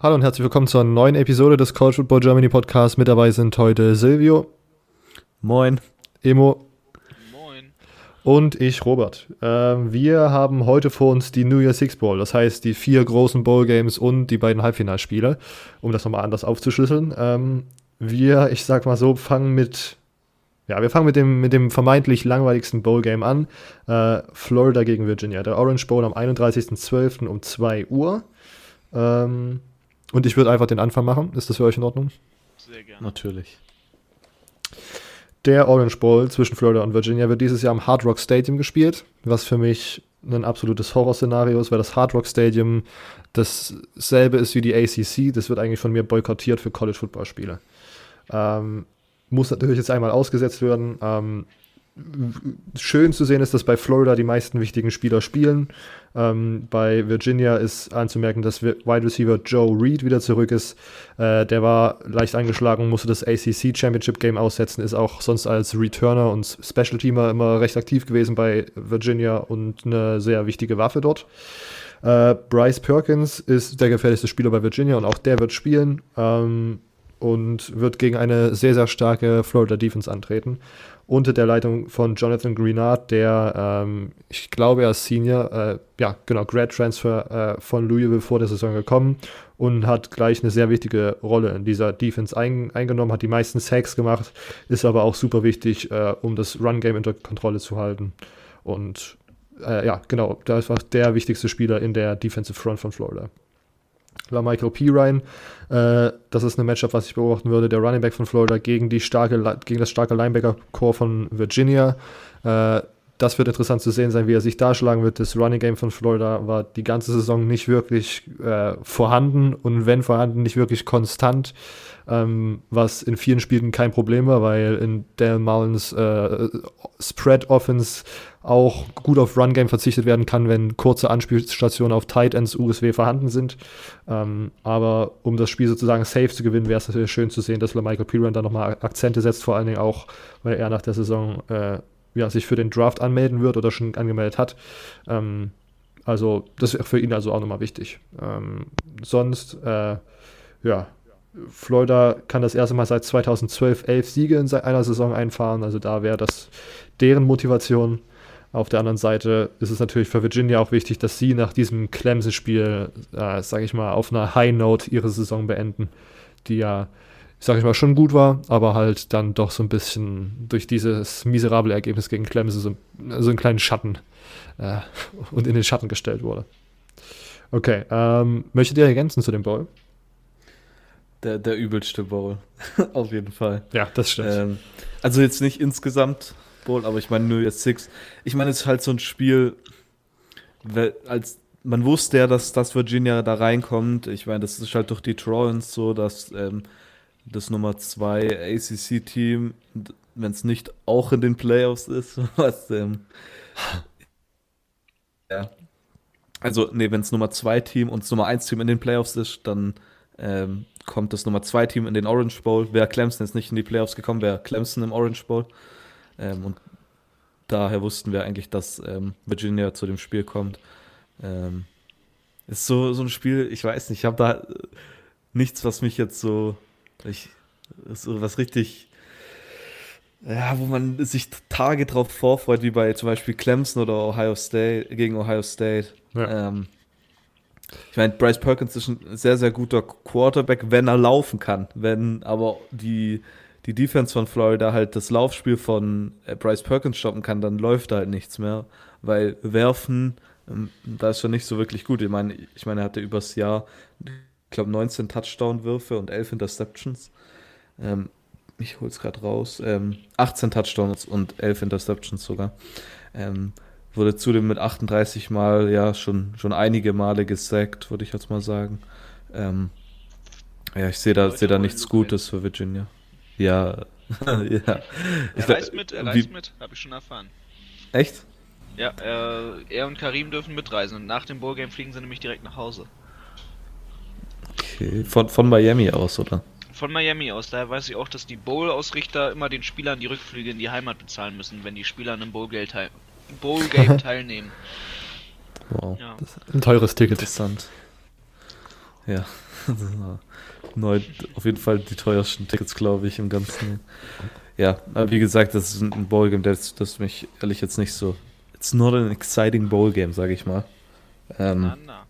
Hallo und herzlich willkommen zur neuen Episode des College Football Germany Podcast. Mit dabei sind heute Silvio. Moin. Emo. Moin. Und ich, Robert. Ähm, wir haben heute vor uns die New Year Six Bowl, das heißt die vier großen Bowl Games und die beiden Halbfinalspiele, um das nochmal anders aufzuschlüsseln. Ähm, wir, ich sag mal so, fangen mit ja, wir fangen mit dem, mit dem vermeintlich langweiligsten Bowl-Game an. Äh, Florida gegen Virginia. Der Orange Bowl am 31.12. um 2 Uhr. Ähm, und ich würde einfach den Anfang machen. Ist das für euch in Ordnung? Sehr gerne. Natürlich. Der Orange Bowl zwischen Florida und Virginia wird dieses Jahr am Hard Rock Stadium gespielt, was für mich ein absolutes Horrorszenario ist, weil das Hard Rock Stadium dasselbe ist wie die ACC. Das wird eigentlich von mir boykottiert für College Football Spiele. Ähm, muss natürlich jetzt einmal ausgesetzt werden. Ähm, schön zu sehen ist, dass bei Florida die meisten wichtigen Spieler spielen. Ähm, bei Virginia ist anzumerken, dass Wide Receiver Joe Reed wieder zurück ist. Äh, der war leicht angeschlagen, musste das ACC Championship Game aussetzen, ist auch sonst als Returner und Special Teamer immer recht aktiv gewesen bei Virginia und eine sehr wichtige Waffe dort. Äh, Bryce Perkins ist der gefährlichste Spieler bei Virginia und auch der wird spielen. Ähm, und wird gegen eine sehr, sehr starke Florida Defense antreten. Unter der Leitung von Jonathan Greenard, der, ähm, ich glaube, er ist Senior, äh, ja, genau, Grad Transfer äh, von Louisville vor der Saison gekommen und hat gleich eine sehr wichtige Rolle in dieser Defense ein, eingenommen, hat die meisten Sacks gemacht, ist aber auch super wichtig, äh, um das Run-Game unter Kontrolle zu halten. Und äh, ja, genau, da ist der wichtigste Spieler in der Defensive Front von Florida. La Michael P. Ryan. Äh, das ist ein Matchup, was ich beobachten würde. Der Running Back von Florida gegen, die starke, gegen das starke Linebacker-Core von Virginia. Äh, das wird interessant zu sehen sein, wie er sich da schlagen wird. Das Running Game von Florida war die ganze Saison nicht wirklich äh, vorhanden und wenn vorhanden, nicht wirklich konstant, ähm, was in vielen Spielen kein Problem war, weil in Dale Mullins äh, Spread Offense auch gut auf Run Game verzichtet werden kann, wenn kurze Anspielstationen auf Tight Ends USW vorhanden sind. Ähm, aber um das Spiel sozusagen safe zu gewinnen, wäre es natürlich schön zu sehen, dass Michael Piran da nochmal Akzente setzt, vor allen Dingen auch, weil er nach der Saison äh, ja, sich für den Draft anmelden wird oder schon angemeldet hat. Ähm, also das wäre für ihn also auch nochmal wichtig. Ähm, sonst, äh, ja, Florida kann das erste Mal seit 2012 elf Siege in einer Saison einfahren. Also da wäre das deren Motivation. Auf der anderen Seite ist es natürlich für Virginia auch wichtig, dass sie nach diesem Clemson-Spiel, äh, sage ich mal, auf einer High Note ihre Saison beenden, die ja sag ich mal, schon gut war, aber halt dann doch so ein bisschen durch dieses miserable Ergebnis gegen Clemson so, so einen kleinen Schatten äh, und in den Schatten gestellt wurde. Okay, ähm, möchtet ihr ergänzen zu dem Bowl? Der, der übelste Bowl, auf jeden Fall. Ja, das stimmt. Ähm, also jetzt nicht insgesamt Bowl, aber ich meine nur jetzt Six. Ich meine, es ist halt so ein Spiel, als man wusste ja, dass, dass Virginia da reinkommt. Ich meine, das ist halt durch die Trojans so, dass ähm, das Nummer 2 ACC-Team, wenn es nicht auch in den Playoffs ist, was, ähm, ja. Also, nee, wenn es Nummer 2 Team und das Nummer 1 Team in den Playoffs ist, dann ähm, kommt das Nummer 2 Team in den Orange Bowl. Wäre Clemson jetzt nicht in die Playoffs gekommen, wäre Clemson im Orange Bowl. Ähm, und daher wussten wir eigentlich, dass ähm, Virginia zu dem Spiel kommt. Ähm, ist so, so ein Spiel, ich weiß nicht, ich habe da nichts, was mich jetzt so ich, so was richtig, ja, wo man sich Tage drauf vorfreut, wie bei zum Beispiel Clemson oder Ohio State, gegen Ohio State. Ja. Ähm, ich meine, Bryce Perkins ist ein sehr, sehr guter Quarterback, wenn er laufen kann. Wenn aber die, die Defense von Florida halt das Laufspiel von äh, Bryce Perkins stoppen kann, dann läuft da halt nichts mehr. Weil werfen, ähm, da ist schon nicht so wirklich gut. Ich meine, ich meine, er hatte übers Jahr ich glaube, 19 Touchdown-Würfe und 11 Interceptions. Ähm, ich hole es gerade raus. Ähm, 18 Touchdowns und 11 Interceptions sogar. Ähm, wurde zudem mit 38 Mal, ja, schon, schon einige Male gesackt, würde ich jetzt mal sagen. Ähm, ja, ich sehe da, seh da nichts Gutes für Virginia. Ja, ja. Er reist mit, er reist mit, habe ich schon erfahren. Echt? Ja, er, er und Karim dürfen mitreisen und nach dem Ballgame fliegen sie nämlich direkt nach Hause. Okay, von, von Miami aus, oder? Von Miami aus. Daher weiß ich auch, dass die Bowl-Ausrichter immer den Spielern die Rückflüge in die Heimat bezahlen müssen, wenn die Spieler an einem Bowl-Game teil Bowl teilnehmen. Wow. Ja. ein teures Ticket. Interessant. Ja. Neu, auf jeden Fall die teuersten Tickets, glaube ich, im Ganzen. Ja, aber wie gesagt, das ist ein Bowl-Game, das, das mich ehrlich jetzt nicht so. It's not an exciting Bowl-Game, sage ich mal. Ähm, Na, na.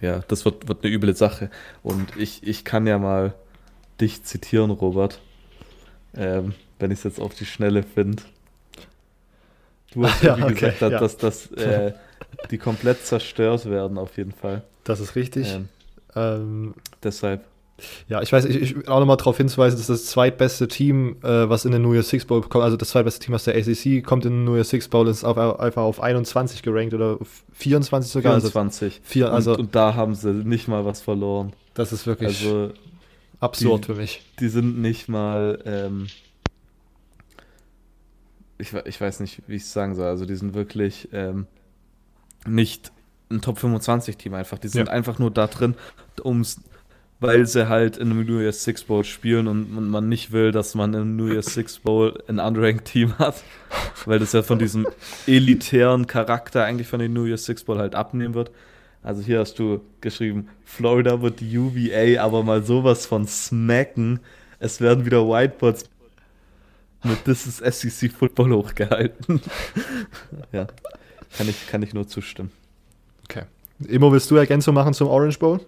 ja, das wird, wird eine üble Sache. Und ich, ich kann ja mal dich zitieren, Robert. Ähm, wenn ich es jetzt auf die Schnelle finde. Du hast Ja, ja, okay, gesagt, dass, ja. dass, dass äh, die komplett zerstört werden, auf jeden Fall. Das ist richtig. Ähm, Ähm, deshalb. ja, ich weiß, ich, ich will auch nochmal darauf hinzuweisen, dass das zweitbeste Team, äh, was in den New Year Six Bowl kommt, also das zweitbeste Team aus der ACC, kommt in den New Year Six Bowl, ist auf, einfach auf 21 gerankt oder auf 24 sogar. Also 24. vier, also und, und da haben sie nicht mal was verloren. das ist wirklich Also absurd die- für mich. die sind nicht mal, ähm, ich, ich weiß nicht, wie ich es sagen soll, also die sind wirklich ähm, nicht ein Top 25 Team einfach. Die sind Ja. einfach nur da drin, um's, weil sie halt in einem New Year's Six Bowl spielen und, und man nicht will, dass man im New Year's Six Bowl ein unranked Team hat, weil das ja von diesem elitären Charakter eigentlich von den New Year's Six Bowl halt abnehmen wird. Also hier hast du geschrieben, Florida wird die UVA aber mal sowas von smacken. Es werden wieder Whiteboards mit This is SEC Football hochgehalten. ja, kann ich, kann ich nur zustimmen. Immo, willst du Ergänzung machen zum Orange Bowl?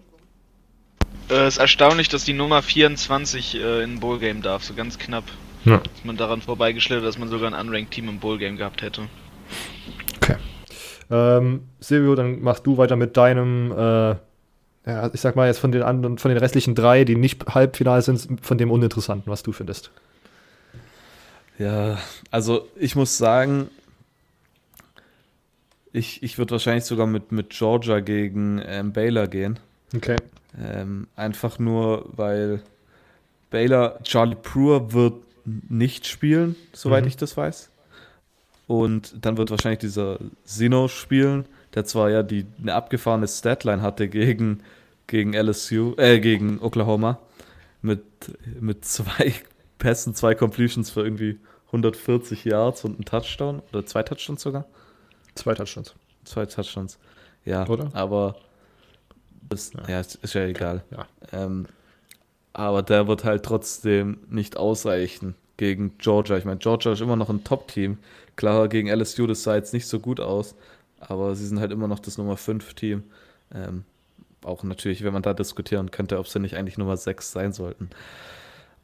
Äh, ist erstaunlich, dass die Nummer 24 äh, in ein Bowl-Game darf, so ganz knapp. Ja. Ist man daran vorbeigeschlittert, dass man sogar ein unranked Team im Bowl-Game gehabt hätte. Okay. Ähm, Silvio, dann machst du weiter mit deinem, äh, ja, ich sag mal jetzt von den anderen, von den restlichen drei, die nicht halbfinal sind, von dem Uninteressanten, was du findest. Ja, also ich muss sagen, ich, ich würde wahrscheinlich sogar mit, mit Georgia gegen ähm, Baylor gehen. Okay. Ähm, einfach nur, weil Baylor, Charlie Brewer wird nicht spielen, soweit Mhm. ich das weiß. Und dann wird wahrscheinlich dieser Sino spielen, der zwar ja die eine abgefahrene Statline hatte gegen, gegen LSU, äh, gegen Oklahoma, mit, mit zwei Pässen, zwei Completions für irgendwie 140 Yards und einen Touchdown oder zwei Touchdowns sogar. Zwei Touchdowns. Zwei Touchdowns. Ja, Oder? aber das, Ja. ja. ist, ist ja egal. Ja. Ähm, aber der wird halt trotzdem nicht ausreichen gegen Georgia. Ich meine, Georgia ist immer noch ein Top-Team. Klar, gegen LSU, das sah jetzt nicht so gut aus, aber sie sind halt immer noch das Nummer 5-Team. Ähm, auch natürlich, wenn man da diskutieren könnte, ob sie nicht eigentlich Nummer 6 sein sollten.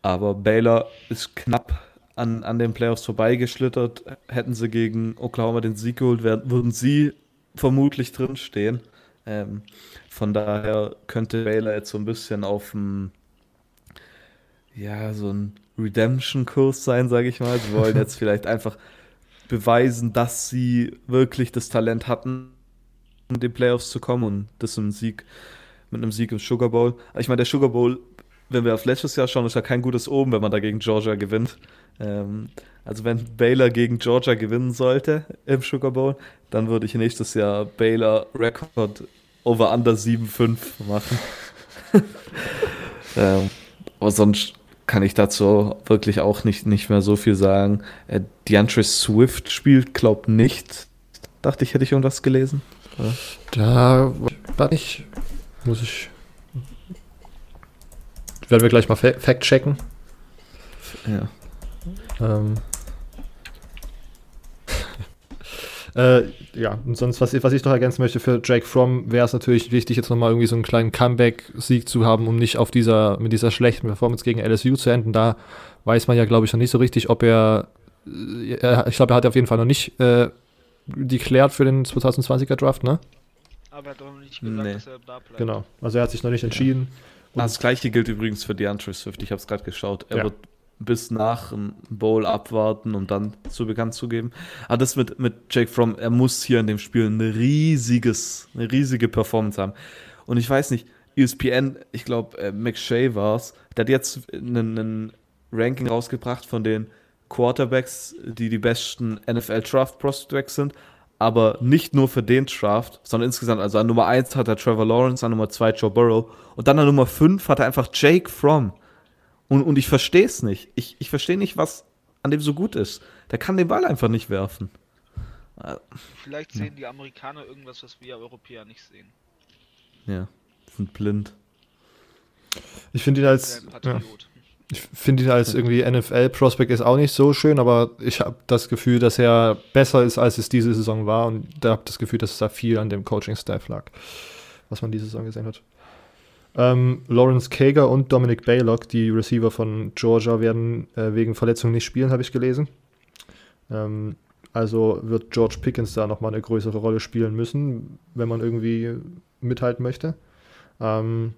Aber Baylor ist knapp an, an den Playoffs vorbeigeschlittert. Hätten sie gegen Oklahoma den Sieg geholt, wär, würden sie vermutlich drinstehen. Ähm, von daher könnte Baylor jetzt so ein bisschen auf dem, ja, so ein Redemption-Kurs sein, sage ich mal. Sie wollen jetzt vielleicht einfach beweisen, dass sie wirklich das Talent hatten, in die Playoffs zu kommen und das im Sieg, mit einem Sieg im Sugar Bowl. Ich meine, der Sugar Bowl, wenn wir auf letztes Jahr schauen, ist ja kein gutes Oben, wenn man da gegen Georgia gewinnt. Ähm, also wenn Baylor gegen Georgia gewinnen sollte im Sugar Bowl, dann würde ich nächstes Jahr Baylor Rekord over under 7-5 machen. ähm, aber sonst kann ich dazu wirklich auch nicht, nicht mehr so viel sagen. Äh, DeAndre Swift spielt, glaub nicht. Dachte ich, hätte ich irgendwas gelesen. Oder? Da war ich, muss ich. Werden wir gleich mal fa fact checken. Ja. Ähm. äh, ja, und sonst, was, was ich noch ergänzen möchte, für Jake Fromm wäre es natürlich wichtig, jetzt nochmal irgendwie so einen kleinen Comeback-Sieg zu haben, um nicht auf dieser, mit dieser schlechten Performance gegen LSU zu enden. Da weiß man ja, glaube ich, noch nicht so richtig, ob er, äh, er ich glaube, er hat auf jeden Fall noch nicht äh, declared für den 2020er Draft, ne? Aber er hat doch nicht gesagt, Nee. dass er da bleibt. Genau. Also er hat sich noch nicht entschieden. Ah, Das gleiche gilt übrigens für DeAndre Swift. Ich habe es gerade geschaut. Er Ja. wird bis nach dem Bowl abwarten, um dann zu bekannt zu geben. Aber das mit, mit Jake Fromm, er muss hier in dem Spiel ein riesiges, eine riesige Performance haben. Und ich weiß nicht, ESPN, ich glaube, äh, McShay war es, der hat jetzt einen Ranking rausgebracht von den Quarterbacks, die die besten NFL Draft Prospects sind. Aber nicht nur für den Draft, sondern insgesamt. Also an Nummer 1 hat er Trevor Lawrence, an Nummer 2 Joe Burrow. Und dann an Nummer 5 hat er einfach Jake Fromm. Und, und ich verstehe es nicht. Ich, ich verstehe nicht, was an dem so gut ist. Der kann den Ball einfach nicht werfen. Vielleicht sehen die Amerikaner irgendwas, was wir Europäer nicht sehen. Ja, sind blind. Ich finde ihn als. Ja. Ich finde ihn als irgendwie NFL-Prospect ist auch nicht so schön, aber ich habe das Gefühl, dass er besser ist, als es diese Saison war. Und da habe das Gefühl, dass es da viel an dem Coaching-Staff lag, was man diese Saison gesehen hat. Ähm, Lawrence Kager und Dominic Baylock, die Receiver von Georgia, werden äh, wegen Verletzung nicht spielen, habe ich gelesen. Ähm, also wird George Pickens da nochmal eine größere Rolle spielen müssen, wenn man irgendwie mithalten möchte. Ähm,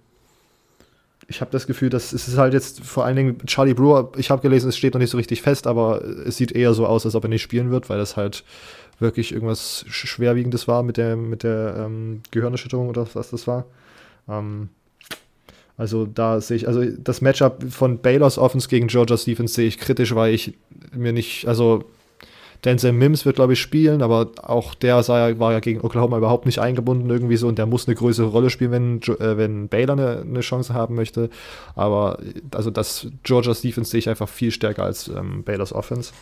ich habe das Gefühl, dass es ist halt jetzt vor allen Dingen Charlie Brewer, ich habe gelesen, es steht noch nicht so richtig fest, aber es sieht eher so aus, als ob er nicht spielen wird, weil das halt wirklich irgendwas Schwerwiegendes war mit der, mit der ähm, Gehirnerschütterung oder was das war. Ähm, also da sehe ich, also das Matchup von Baylors Offense gegen Georgia Stevens sehe ich kritisch, weil ich mir nicht, also Denzel Mims wird, glaube ich, spielen, aber auch der ja, war ja gegen Oklahoma überhaupt nicht eingebunden irgendwie so und der muss eine größere Rolle spielen, wenn, äh, wenn Baylor eine, eine, Chance haben möchte. Aber also das Georgia Defense sehe ich einfach viel stärker als ähm, Baylors Offense.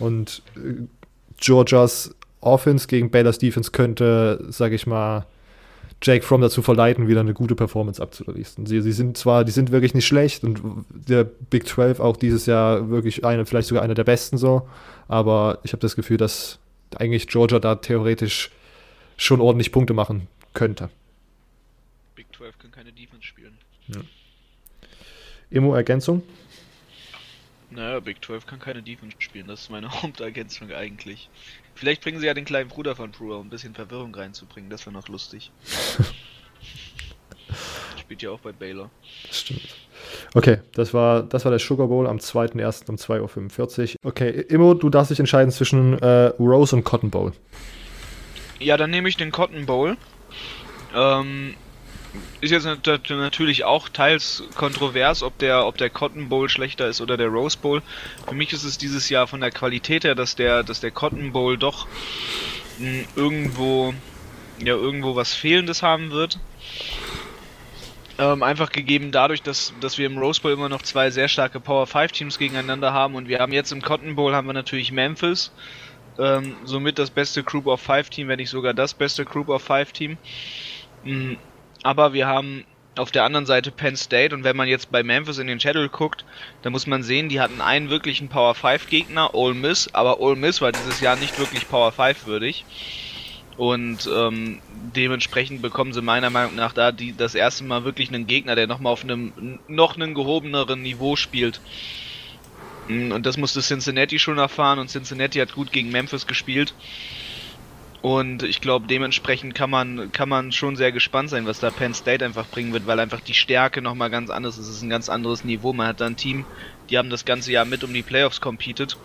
Und äh, Georgias Offense gegen Baylors Defense könnte, sage ich mal, Jake Fromm dazu verleiten, wieder eine gute Performance abzuliefern. Sie, sie sind zwar, die sind wirklich nicht schlecht und der Big 12 auch dieses Jahr wirklich eine, vielleicht sogar einer der besten so, aber ich habe das Gefühl, dass eigentlich Georgia da theoretisch schon ordentlich Punkte machen könnte. Big 12 kann keine Defense spielen. Ja. Emo Ergänzung? Naja, Big 12 kann keine Defense spielen, das ist meine Hauptergänzung eigentlich. Vielleicht bringen sie ja den kleinen Bruder von Brewer, um ein bisschen Verwirrung reinzubringen, das wäre noch lustig. Spielt ja auch bei Baylor. Stimmt. Okay, das war, das war der Sugar Bowl am 2.1. um 2.45 Uhr. Okay, Immo, du darfst dich entscheiden zwischen äh, Rose und Cotton Bowl. Ja, dann nehme ich den Cotton Bowl. Ähm, ist jetzt natürlich auch teils kontrovers, ob der, ob der Cotton Bowl schlechter ist oder der Rose Bowl. Für mich ist es dieses Jahr von der Qualität her, dass der, dass der Cotton Bowl doch mh, hm, irgendwo, ja, irgendwo was Fehlendes haben wird. Ähm, einfach gegeben dadurch, dass, dass wir im Rose Bowl immer noch zwei sehr starke Power 5 Teams gegeneinander haben und wir haben jetzt im Cotton Bowl haben wir natürlich Memphis, ähm, somit das beste Group of 5 Team, wenn nicht sogar das beste Group of 5 Team. Mhm aber wir haben auf der anderen Seite Penn State und wenn man jetzt bei Memphis in den Schedule guckt, dann muss man sehen, die hatten einen wirklichen Power 5 Gegner, Ole Miss, aber Ole Miss war dieses Jahr nicht wirklich Power 5 würdig. Und ähm, dementsprechend bekommen sie meiner Meinung nach da die, das erste Mal wirklich einen Gegner, der nochmal auf einem noch einen gehobeneren Niveau spielt. Und das musste Cincinnati schon erfahren und Cincinnati hat gut gegen Memphis gespielt. Und ich glaube, dementsprechend kann man, kann man schon sehr gespannt sein, was da Penn State einfach bringen wird, weil einfach die Stärke nochmal ganz anders ist. Es ist ein ganz anderes Niveau. Man hat da ein Team, die haben das ganze Jahr mit um die Playoffs competed.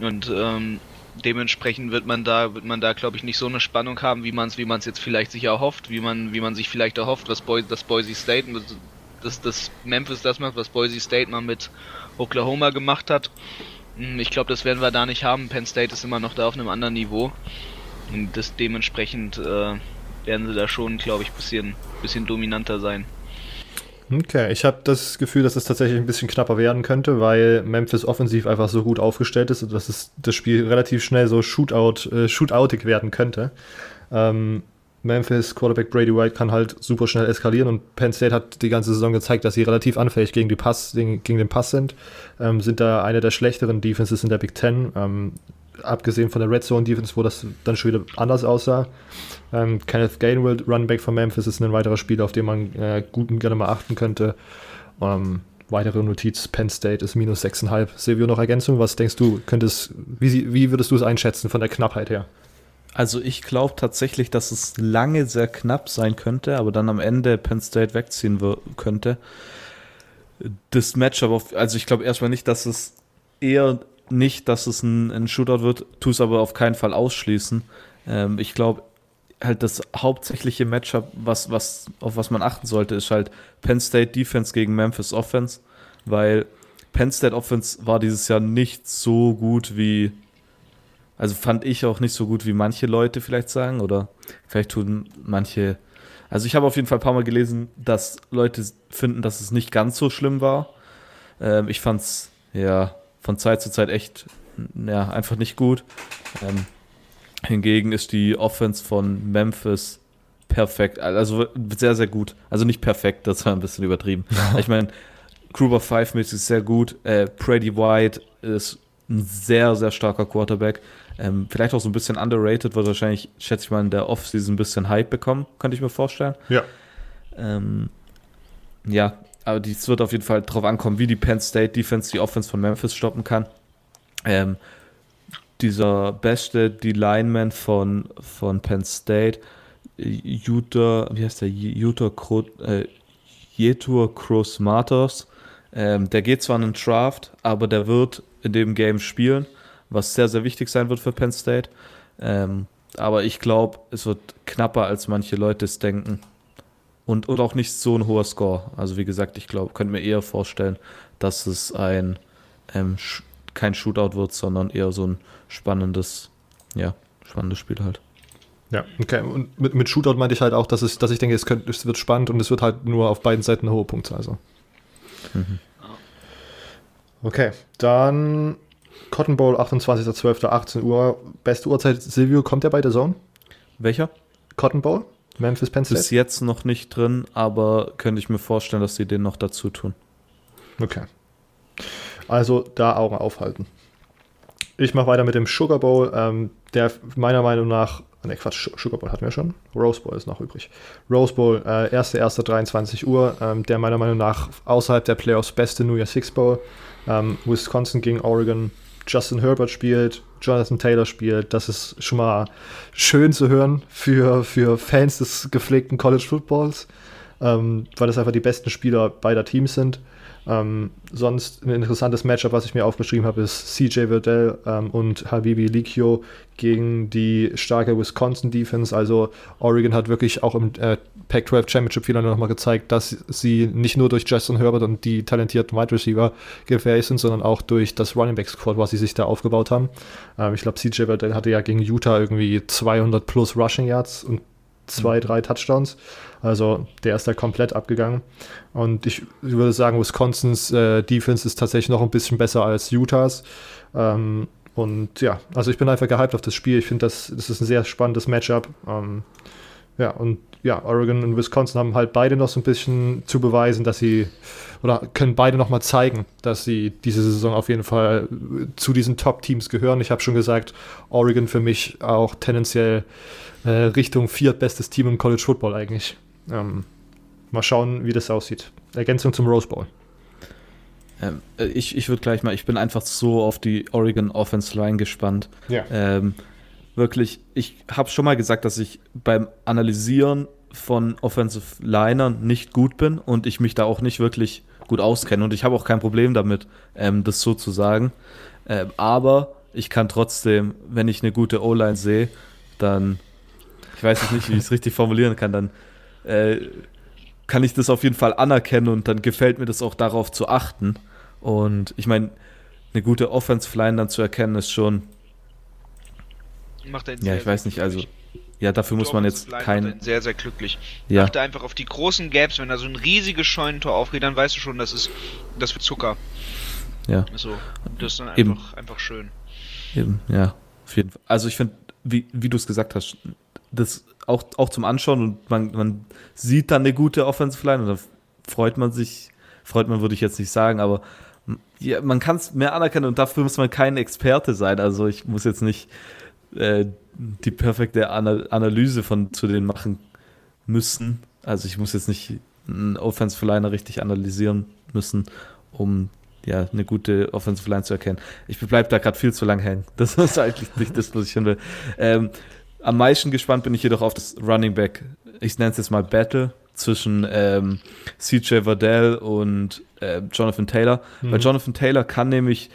Und ähm, dementsprechend wird man da, wird man da, glaube ich, nicht so eine Spannung haben, wie man es, wie man es jetzt vielleicht sich erhofft, wie man, wie man sich vielleicht erhofft, was Boise, das Boise State, dass das Memphis das macht, was Boise State mal mit Oklahoma gemacht hat. Hm, ich glaube, das werden wir da nicht haben. Penn State ist immer noch da auf einem anderen Niveau. Und das dementsprechend äh, werden sie da schon, glaube ich, ein bisschen, bisschen dominanter sein. Okay, ich habe das Gefühl, dass es tatsächlich ein bisschen knapper werden könnte, weil Memphis offensiv einfach so gut aufgestellt ist, dass es das Spiel relativ schnell so Shootout, äh, shootoutig werden könnte. Ähm, Memphis Quarterback Brady White kann halt super schnell eskalieren und Penn State hat die ganze Saison gezeigt, dass sie relativ anfällig gegen, die Pass, gegen, gegen den Pass sind. Ähm, sind da eine der schlechteren Defenses in der Big Ten. Ähm, abgesehen von der Red Zone Defense, wo das dann schon wieder anders aussah. Ähm, Kenneth Gainwell, Runback von Memphis, ist ein weiterer Spieler, auf den man äh, gut und gerne mal achten könnte. Ähm, weitere Notiz: Penn State ist minus 6,5. Silvio, noch Ergänzung? Was denkst du, könntest, wie, wie würdest du es einschätzen von der Knappheit her? Also ich glaube tatsächlich, dass es lange sehr knapp sein könnte, aber dann am Ende Penn State wegziehen könnte. Das Matchup, also ich glaube erstmal nicht, dass es eher nicht, dass es ein, ein Shootout wird, tu es aber auf keinen Fall ausschließen. Ähm, ich glaube, halt das hauptsächliche Matchup, was, was, auf was man achten sollte, ist halt Penn State Defense gegen Memphis Offense, weil Penn State Offense war dieses Jahr nicht so gut wie, also fand ich auch nicht so gut wie manche Leute vielleicht sagen oder vielleicht tun manche, also ich habe auf jeden Fall ein paar Mal gelesen, dass Leute finden, dass es nicht ganz so schlimm war. Ähm, ich fand's, ja, von Zeit zu Zeit echt ja, einfach nicht gut. Ähm, hingegen ist die Offense von Memphis perfekt. Also sehr, sehr gut. Also nicht perfekt, das war ein bisschen übertrieben. ich meine, of Five mäßig sehr gut. Äh, Brady White ist ein sehr, sehr starker Quarterback. Ähm, vielleicht auch so ein bisschen underrated, wird wahrscheinlich, schätze ich mal, in der Offseason ein bisschen Hype bekommen, könnte ich mir vorstellen. Ja. Ähm, ja, aber es wird auf jeden Fall darauf ankommen, wie die Penn State Defense die Offense von Memphis stoppen kann. Ähm, dieser beste D-Lineman von, von Penn State, Utah, wie heißt der? Utah äh, Jetur Cruz Matos. Ähm, der geht zwar in den Draft, aber der wird in dem Game spielen, was sehr, sehr wichtig sein wird für Penn State. Ähm, aber ich glaube, es wird knapper, als manche Leute es denken. Und, und auch nicht so ein hoher Score. Also wie gesagt, ich glaube, könnte mir eher vorstellen, dass es ein ähm, kein Shootout wird, sondern eher so ein spannendes, ja, spannendes Spiel halt. Ja, okay. Und mit, mit Shootout meinte ich halt auch, dass, es, dass ich denke, es, könnte, es wird spannend und es wird halt nur auf beiden Seiten eine hohe Punktzahl. Also. Mhm. Okay, dann Cotton Bowl, 28.12.18 Uhr. Beste Uhrzeit, Silvio, kommt der bei der Zone? Welcher? Cotton Bowl, Memphis Penn State? Bis jetzt noch nicht drin, aber könnte ich mir vorstellen, dass sie den noch dazu tun. Okay. Also da Augen aufhalten. Ich mache weiter mit dem Sugar Bowl, ähm, der meiner Meinung nach, ne Quatsch, Sugar Bowl hatten wir schon, Rose Bowl ist noch übrig. Rose Bowl, äh, 1.1.23 Uhr, ähm, der meiner Meinung nach außerhalb der Playoffs beste New Year Six Bowl. Ähm, Wisconsin gegen Oregon, Justin Herbert spielt, Jonathan Taylor spielt. Das ist schon mal schön zu hören für, für Fans des gepflegten College Footballs, ähm, weil das einfach die besten Spieler beider Teams sind. Ähm, sonst ein interessantes Matchup, was ich mir aufgeschrieben habe, ist CJ Verdell ähm, und Habibi Likio gegen die starke Wisconsin Defense. Also Oregon hat wirklich auch im äh, Pac-12 Championship Finale nochmal gezeigt, dass sie nicht nur durch Justin Herbert und die talentierten Wide Receiver gefährlich sind, sondern auch durch das Running Back Squad, was sie sich da aufgebaut haben. Ähm, ich glaube, CJ Verdell hatte ja gegen Utah irgendwie 200 plus Rushing Yards und zwei, drei Touchdowns. Also der ist da komplett abgegangen. Und ich würde sagen, Wisconsins äh, Defense ist tatsächlich noch ein bisschen besser als Utahs. Ähm, und ja, also ich bin einfach gehypt auf das Spiel. Ich finde, das, das ist ein sehr spannendes Matchup. Ähm, ja, und ja, Oregon und Wisconsin haben halt beide noch so ein bisschen zu beweisen, dass sie oder können beide noch mal zeigen, dass sie diese Saison auf jeden Fall zu diesen Top-Teams gehören. Ich habe schon gesagt, Oregon für mich auch tendenziell äh, Richtung viertbestes Team im College Football eigentlich. Ähm, mal schauen, wie das aussieht. Ergänzung zum Rose Bowl. Ähm, äh, ich ich würde gleich mal, ich bin einfach so auf die Oregon Offense Line gespannt. Ja. Ähm, wirklich, ich habe schon mal gesagt, dass ich beim Analysieren von Offensive Linern nicht gut bin und ich mich da auch nicht wirklich gut auskenne und ich habe auch kein Problem damit, ähm, das so zu sagen. Ähm, aber ich kann trotzdem, wenn ich eine gute O-Line sehe, dann, ich weiß nicht, wie ich es richtig formulieren kann, dann äh, kann ich das auf jeden Fall anerkennen und dann gefällt mir das auch darauf zu achten. Und ich meine, eine gute Offensive Line dann zu erkennen, ist schon. Macht einen ja, ich weiß nicht, also. Ja, dafür muss man jetzt kein. Sehr, sehr glücklich. Ja. Achte einfach auf die großen Gaps. Wenn da so ein riesiges Scheunentor aufgeht, dann weißt du schon, das ist, das wird Zucker. Ja. So, das ist dann einfach, Eben. einfach schön. Eben, ja. Auf jeden Fall. Also ich finde, wie, wie du es gesagt hast, das auch, auch zum Anschauen und man, man sieht dann eine gute Offensive Line und da freut man sich, freut man würde ich jetzt nicht sagen, aber ja, man kann es mehr anerkennen und dafür muss man kein Experte sein. Also ich muss jetzt nicht äh, die perfekte Ana Analyse von zu denen machen müssen. Also ich muss jetzt nicht einen Offensive Liner richtig analysieren müssen, um ja, eine gute Offensive Line zu erkennen. Ich bleibe da gerade viel zu lang hängen. Das ist eigentlich nicht das, was ich hin will. Ähm, am meisten gespannt bin ich jedoch auf das Running Back, ich nenne es jetzt mal Battle zwischen ähm, CJ Verdell und äh, Jonathan Taylor. Mhm. Weil Jonathan Taylor kann nämlich,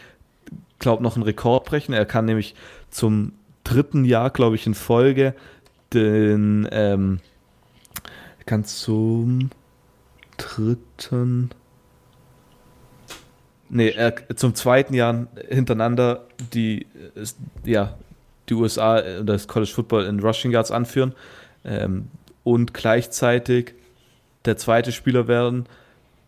glaube noch einen Rekord brechen. Er kann nämlich zum dritten Jahr, glaube ich, in Folge den, ähm, kann zum dritten, nee, er, zum zweiten Jahr hintereinander die, ja, die USA und das College Football in Rushing Yards anführen ähm, und gleichzeitig der zweite Spieler werden,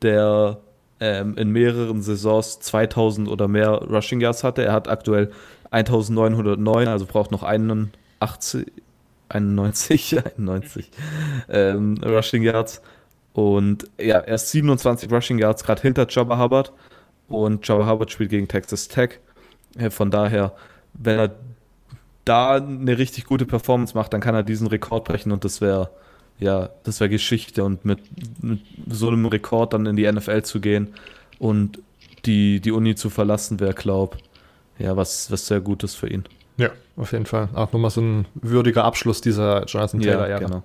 der ähm, in mehreren Saisons 2000 oder mehr Rushing Yards hatte. Er hat aktuell 1909, also braucht noch 81, 91, 91 ähm, Rushing Yards. Und ja, er ist 27 Rushing Yards gerade hinter Jabba Hubbard. Und Jabba Hubbard spielt gegen Texas Tech. Von daher, wenn er da eine richtig gute Performance macht, dann kann er diesen Rekord brechen und das wäre ja, das wäre Geschichte und mit, mit, so einem Rekord dann in die NFL zu gehen und die, die Uni zu verlassen, wäre, glaube ja, was, was sehr Gutes für ihn. Ja, auf jeden Fall. Auch nochmal so ein würdiger Abschluss dieser Jonathan Taylor, ja. Genau.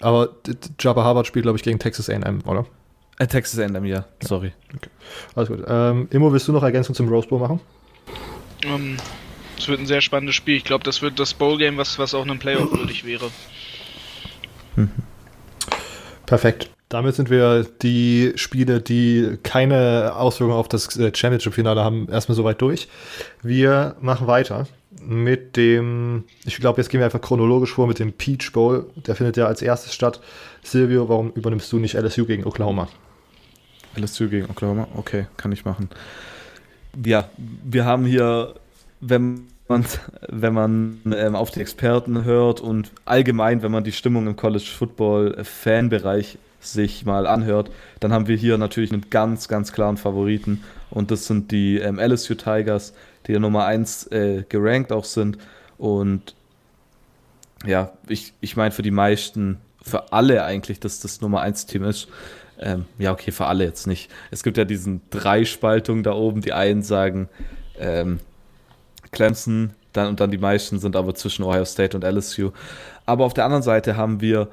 Aber Jabba Harvard spielt, glaube ich, gegen Texas AM, oder? Äh, Texas AM, ja. Sorry. Okay. Alles gut. Ähm, Immo, willst du noch Ergänzung zum Rose Bowl machen? Um, ähm, es wird ein sehr spannendes Spiel. Ich glaube, das wird das Bowl-Game, was, was auch einem Playoff würdig wäre. Mhm. Perfekt. Damit sind wir die Spiele, die keine Auswirkungen auf das äh, Championship-Finale haben, erstmal soweit durch. Wir machen weiter mit dem, ich glaube, jetzt gehen wir einfach chronologisch vor mit dem Peach Bowl. Der findet ja als erstes statt. Silvio, warum übernimmst du nicht LSU gegen Oklahoma? LSU gegen Oklahoma? Okay, kann ich machen. Ja, wir haben hier, wenn und wenn man ähm, auf die Experten hört und allgemein, wenn man die Stimmung im College Football Fanbereich sich mal anhört, dann haben wir hier natürlich einen ganz, ganz klaren Favoriten und das sind die ähm, LSU Tigers, die ja Nummer 1 äh, gerankt auch sind und ja, ich, ich meine für die meisten, für alle eigentlich, dass das Nummer 1 Team ist. Ähm, ja, okay, für alle jetzt nicht. Es gibt ja diesen Dreispaltung da oben, die einen sagen, ähm, Clemson dann, und dann die meisten sind aber zwischen Ohio State und LSU. Aber auf der anderen Seite haben wir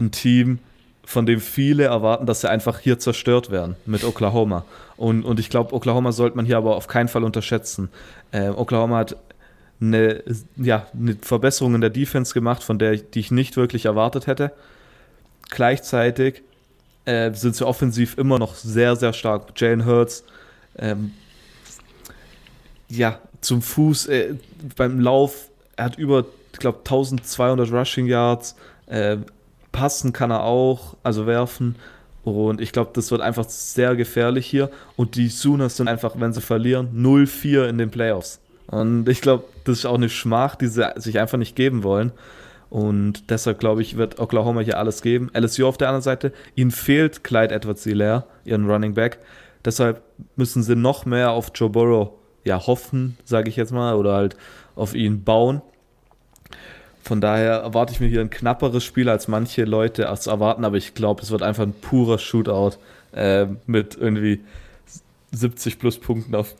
ein Team, von dem viele erwarten, dass sie einfach hier zerstört werden mit Oklahoma. Und, und ich glaube, Oklahoma sollte man hier aber auf keinen Fall unterschätzen. Ähm, Oklahoma hat eine, ja, eine Verbesserung in der Defense gemacht, von der die ich nicht wirklich erwartet hätte. Gleichzeitig äh, sind sie offensiv immer noch sehr, sehr stark. Jalen Hurts, ähm, ja, zum Fuß, äh, beim Lauf, er hat über, ich glaube, 1200 Rushing Yards, äh, passen kann er auch, also werfen. Und ich glaube, das wird einfach sehr gefährlich hier. Und die Sooners sind einfach, wenn sie verlieren, 0-4 in den Playoffs. Und ich glaube, das ist auch eine Schmach, die sie sich einfach nicht geben wollen. Und deshalb glaube ich, wird Oklahoma hier alles geben. LSU auf der anderen Seite, ihnen fehlt Clyde edwards hilaire ihren Running Back. Deshalb müssen sie noch mehr auf Joe Burrow ja, hoffen, sage ich jetzt mal, oder halt auf ihn bauen. Von daher erwarte ich mir hier ein knapperes Spiel, als manche Leute es erwarten, aber ich glaube, es wird einfach ein purer Shootout äh, mit irgendwie 70 plus Punkten auf,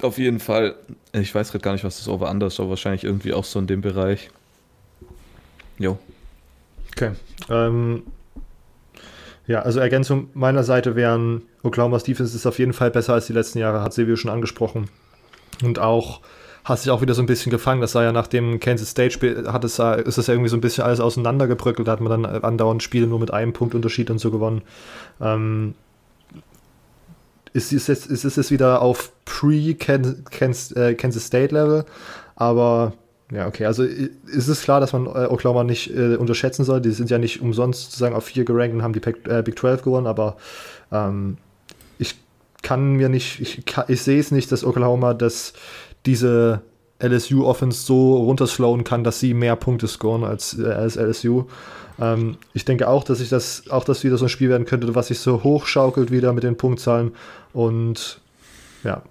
auf jeden Fall. Ich weiß gerade gar nicht, was das Over anders ist, aber wahrscheinlich irgendwie auch so in dem Bereich. Jo. Okay. Ähm, ja, also Ergänzung meiner Seite wären, Oklahoma's Defense ist auf jeden Fall besser als die letzten Jahre, hat Silvio schon angesprochen. Und auch hat sich auch wieder so ein bisschen gefangen. Das sah ja nach dem Kansas State-Spiel, es, ist das ja irgendwie so ein bisschen alles auseinandergebröckelt. Da hat man dann andauernd Spiele nur mit einem Punkt Unterschied und so gewonnen. Ähm, ist, ist, jetzt, ist es jetzt wieder auf Pre-Kansas äh, State-Level, aber ja, okay. Also ist es klar, dass man äh, Oklahoma nicht äh, unterschätzen soll. Die sind ja nicht umsonst sozusagen auf vier gerankt und haben die äh, Big 12 gewonnen, aber ähm, kann mir nicht, ich, ich sehe es nicht, dass Oklahoma das, diese LSU-Offense so runterslowen kann, dass sie mehr Punkte scoren als, äh, als LSU. Ähm, ich denke auch, dass ich das, auch das wieder so ein Spiel werden könnte, was sich so hochschaukelt wieder mit den Punktzahlen. Und ja,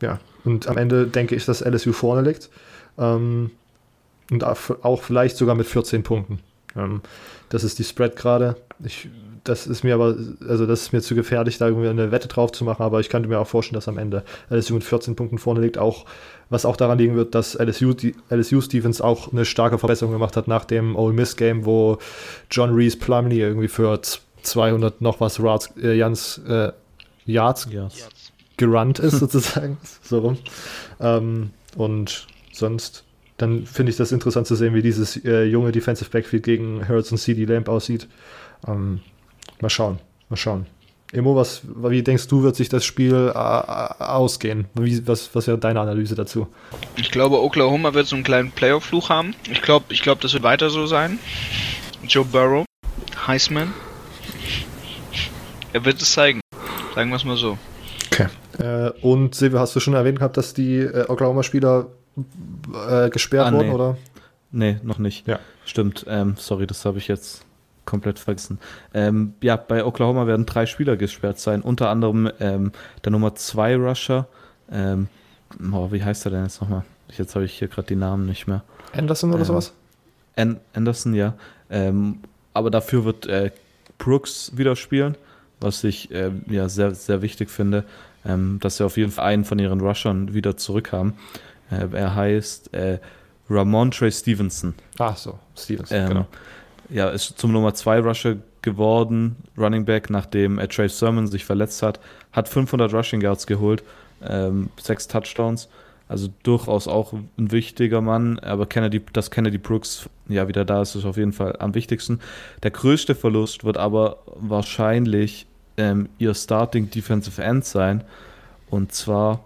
ja. Und am Ende denke ich, dass LSU vorne liegt. Ähm, und auch vielleicht sogar mit 14 Punkten. Ähm, das ist die Spread gerade. Ich das ist mir aber, also das ist mir zu gefährlich, da irgendwie eine Wette drauf zu machen, aber ich könnte mir auch vorstellen, dass am Ende LSU mit 14 Punkten vorne liegt, auch, was auch daran liegen wird, dass LSU, die, LSU Stevens auch eine starke Verbesserung gemacht hat nach dem Ole Miss Game, wo John Reese Plumley irgendwie für 200 noch was Yards, äh, Jans, äh, Yards yes. gerannt ist, sozusagen, so rum. Ähm, und sonst, dann finde ich das interessant zu sehen, wie dieses äh, junge Defensive Backfield gegen Hurts und CD Lamp aussieht. Ähm, Mal schauen, mal schauen. Emo, was, wie denkst du, wird sich das Spiel äh, ausgehen? Wie, was, was wäre deine Analyse dazu? Ich glaube, Oklahoma wird so einen kleinen Playoff-Fluch haben. Ich glaube, ich glaub, das wird weiter so sein. Joe Burrow, Heisman. Er wird es zeigen. Sagen wir es mal so. Okay. Äh, und Silvia, hast du schon erwähnt gehabt, dass die äh, Oklahoma-Spieler äh, gesperrt ah, wurden, nee. oder? Nee, noch nicht. Ja. Stimmt. Ähm, sorry, das habe ich jetzt komplett vergessen. Ähm, ja, bei Oklahoma werden drei Spieler gesperrt sein, unter anderem ähm, der Nummer 2 Rusher. Ähm, oh, wie heißt er denn jetzt nochmal? Jetzt habe ich hier gerade die Namen nicht mehr. Anderson oder Ähm, sowas? An Anderson, ja. Ähm, aber dafür wird äh, Brooks wieder spielen, was ich äh, ja sehr, sehr wichtig finde, ähm, dass sie auf jeden Fall einen von ihren Rushern wieder zurück haben. Äh, er heißt äh, Ramon Trey Stevenson. Ach so, Stevens, Ähm, genau. Ja, ist zum Nummer 2 Rusher geworden, Running Back, nachdem äh, Trey Sermon sich verletzt hat. Hat 500 Rushing Yards geholt, ähm, sechs Touchdowns. Also durchaus auch ein wichtiger Mann, aber Kennedy, dass Kennedy Brooks ja wieder da ist, ist auf jeden Fall am wichtigsten. Der größte Verlust wird aber wahrscheinlich ähm, ihr Starting Defensive End sein. Und zwar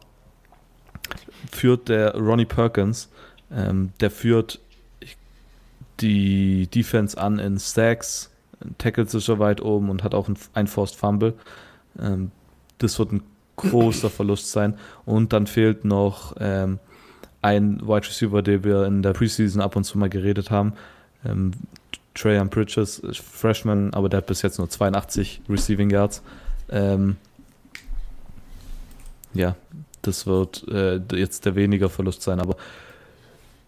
führt der Ronnie Perkins, ähm, der führt die Defense an in Stacks, tackelt sich ja weit oben und hat auch ein, Forced Fumble. Ähm, das wird ein großer Verlust sein. Und dann fehlt noch ähm, ein Wide Receiver, den wir in der Preseason ab und zu mal geredet haben. Ähm, Trajan Bridges, ist Freshman, aber der hat bis jetzt nur 82 Receiving Yards. Ähm, ja, das wird äh, jetzt der weniger Verlust sein, aber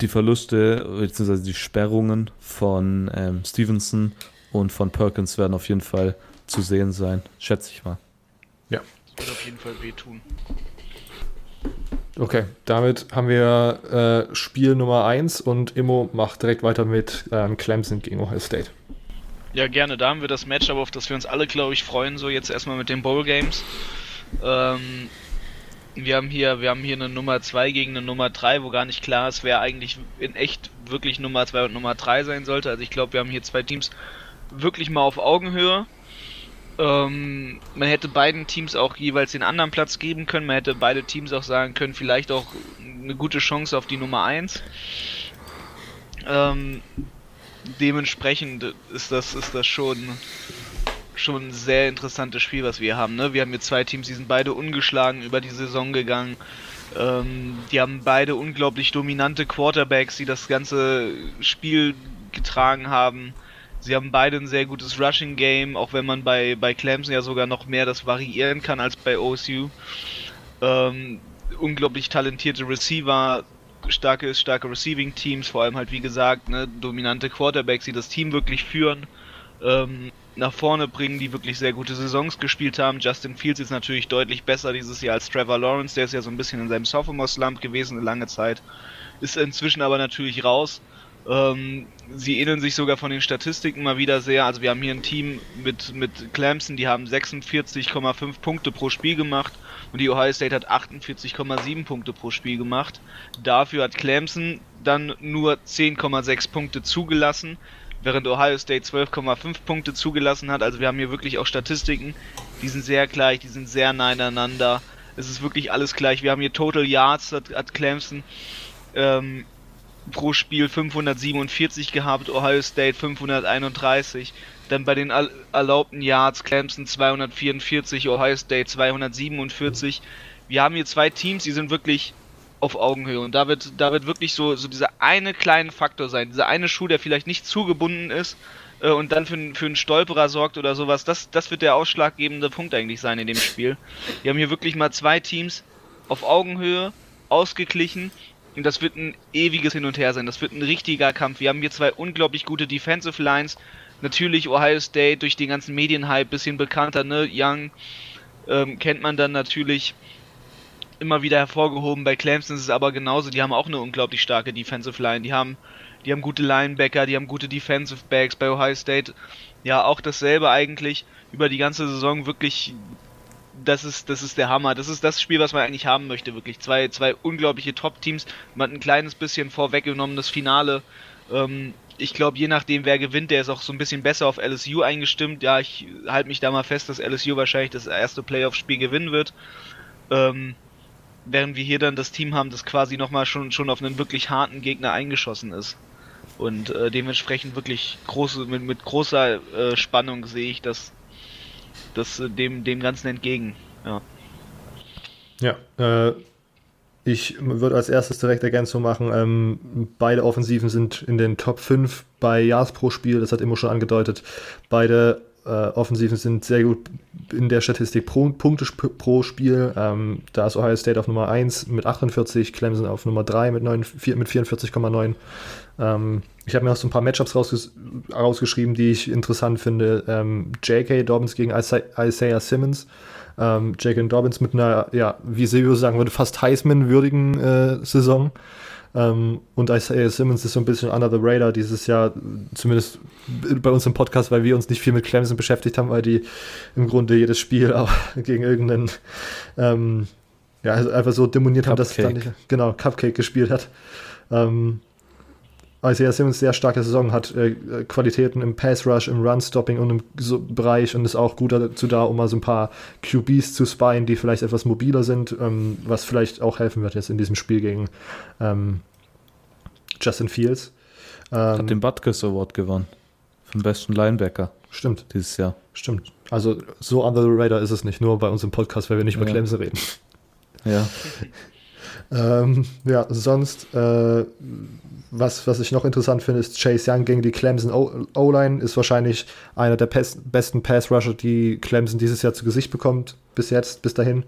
die Verluste bzw. die Sperrungen von ähm, Stevenson und von Perkins werden auf jeden Fall zu sehen sein, schätze ich mal. Das wird auf jeden Fall wehtun. Okay, damit haben wir äh, Spiel Nummer 1 und Immo macht direkt weiter mit ähm, Clemson gegen Ohio State. Ja, gerne. Da haben wir das Matchup, auf das wir uns alle, glaube ich, freuen. So jetzt erstmal mit den Bowl Games. Ähm, wir haben hier, wir haben hier eine Nummer 2 gegen eine Nummer 3, wo gar nicht klar ist, wer eigentlich in echt wirklich Nummer 2 und Nummer 3 sein sollte. Also ich glaube, wir haben hier zwei Teams wirklich mal auf Augenhöhe. Ähm, man hätte beiden Teams auch jeweils den anderen Platz geben können. Man hätte beide Teams auch sagen können, vielleicht auch eine gute Chance auf die Nummer 1. Ähm, dementsprechend ist das, ist das schon, schon ein sehr interessantes Spiel, was wir haben. Ne? Wir haben hier zwei Teams, die sind beide ungeschlagen über die Saison gegangen. Ähm, die haben beide unglaublich dominante Quarterbacks, die das ganze Spiel getragen haben. Sie haben beide ein sehr gutes Rushing Game, auch wenn man bei, bei Clemson ja sogar noch mehr das variieren kann als bei OSU. Ähm, unglaublich talentierte Receiver, starke, starke Receiving Teams, vor allem halt wie gesagt, ne, dominante Quarterbacks, die das Team wirklich führen, ähm, nach vorne bringen, die wirklich sehr gute Saisons gespielt haben. Justin Fields ist natürlich deutlich besser dieses Jahr als Trevor Lawrence, der ist ja so ein bisschen in seinem Sophomore-Slump gewesen, eine lange Zeit. Ist inzwischen aber natürlich raus. Ähm, sie ähneln sich sogar von den Statistiken mal wieder sehr. Also wir haben hier ein Team mit, mit Clemson, die haben 46,5 Punkte pro Spiel gemacht und die Ohio State hat 48,7 Punkte pro Spiel gemacht. Dafür hat Clemson dann nur 10,6 Punkte zugelassen, während Ohio State 12,5 Punkte zugelassen hat. Also wir haben hier wirklich auch Statistiken, die sind sehr gleich, die sind sehr nah aneinander. Es ist wirklich alles gleich. Wir haben hier Total Yards, hat, hat Clemson ähm, pro Spiel 547 gehabt, Ohio State 531. Dann bei den erlaubten Yards Clemson 244, Ohio State 247. Wir haben hier zwei Teams, die sind wirklich auf Augenhöhe. Und da wird, da wird wirklich so, so dieser eine kleine Faktor sein, dieser eine Schuh, der vielleicht nicht zugebunden ist äh, und dann für, für einen Stolperer sorgt oder sowas. Das, das wird der ausschlaggebende Punkt eigentlich sein in dem Spiel. Wir haben hier wirklich mal zwei Teams auf Augenhöhe, ausgeglichen. Und das wird ein ewiges Hin und Her sein. Das wird ein richtiger Kampf. Wir haben hier zwei unglaublich gute Defensive Lines. Natürlich Ohio State durch den ganzen Medienhype bisschen bekannter, ne? Young ähm, kennt man dann natürlich immer wieder hervorgehoben. Bei Clemson ist es aber genauso. Die haben auch eine unglaublich starke Defensive Line. Die haben, die haben gute Linebacker, die haben gute Defensive Backs. Bei Ohio State ja auch dasselbe eigentlich über die ganze Saison wirklich. Das ist, das ist der Hammer. Das ist das Spiel, was man eigentlich haben möchte, wirklich. Zwei, zwei unglaubliche Top-Teams. Man hat ein kleines bisschen vorweggenommen, das Finale. Ähm, ich glaube, je nachdem, wer gewinnt, der ist auch so ein bisschen besser auf LSU eingestimmt. Ja, ich halte mich da mal fest, dass LSU wahrscheinlich das erste Playoff-Spiel gewinnen wird. Ähm, während wir hier dann das Team haben, das quasi nochmal schon, schon auf einen wirklich harten Gegner eingeschossen ist. Und äh, dementsprechend wirklich große, mit, mit großer äh, Spannung sehe ich das, das äh, dem, dem Ganzen entgegen. Ja. Ja, äh, ich würde als erstes direkt Ergänzung machen. Ähm, beide Offensiven sind in den Top 5 bei Yards pro Spiel, das hat immer schon angedeutet. Beide Offensiven sind sehr gut in der Statistik pro, Punkte pro Spiel. Ähm, da ist Ohio State auf Nummer 1 mit 48, Clemson auf Nummer 3 mit, mit 44,9. Ähm, ich habe mir auch so ein paar Matchups rausges rausgeschrieben, die ich interessant finde. Ähm, J.K. Dobbins gegen Isaiah Simmons. Ähm, J.K. Dobbins mit einer, ja, wie Silvio sagen würde, fast Heisman-würdigen äh, Saison. Ähm, und Isaiah Simmons ist so ein bisschen under the radar dieses Jahr, zumindest bei uns im Podcast, weil wir uns nicht viel mit Clemson beschäftigt haben, weil die im Grunde jedes Spiel auch gegen irgendeinen, ähm, ja, also einfach so demoniert Cupcake. haben, dass dann nicht, genau, Cupcake gespielt hat. Ähm, Isaiah Simmons sehr starke Saison, hat äh, Qualitäten im Pass Rush, im Run Stopping und im so Bereich und ist auch gut dazu da, um mal so ein paar QBs zu spyen, die vielleicht etwas mobiler sind, ähm, was vielleicht auch helfen wird jetzt in diesem Spiel gegen ähm, Justin Fields. Ähm, hat den Butkus Award gewonnen. Vom besten Linebacker. Stimmt. Dieses Jahr. Stimmt. Also so under the radar ist es nicht, nur bei uns im Podcast, weil wir nicht ja. über Clemson reden. Ja. Ähm, ja, sonst äh, was, was ich noch interessant finde, ist Chase Young gegen die Clemson O-Line. Ist wahrscheinlich einer der besten Pass-Rusher, die Clemson dieses Jahr zu Gesicht bekommt. Bis jetzt, bis dahin.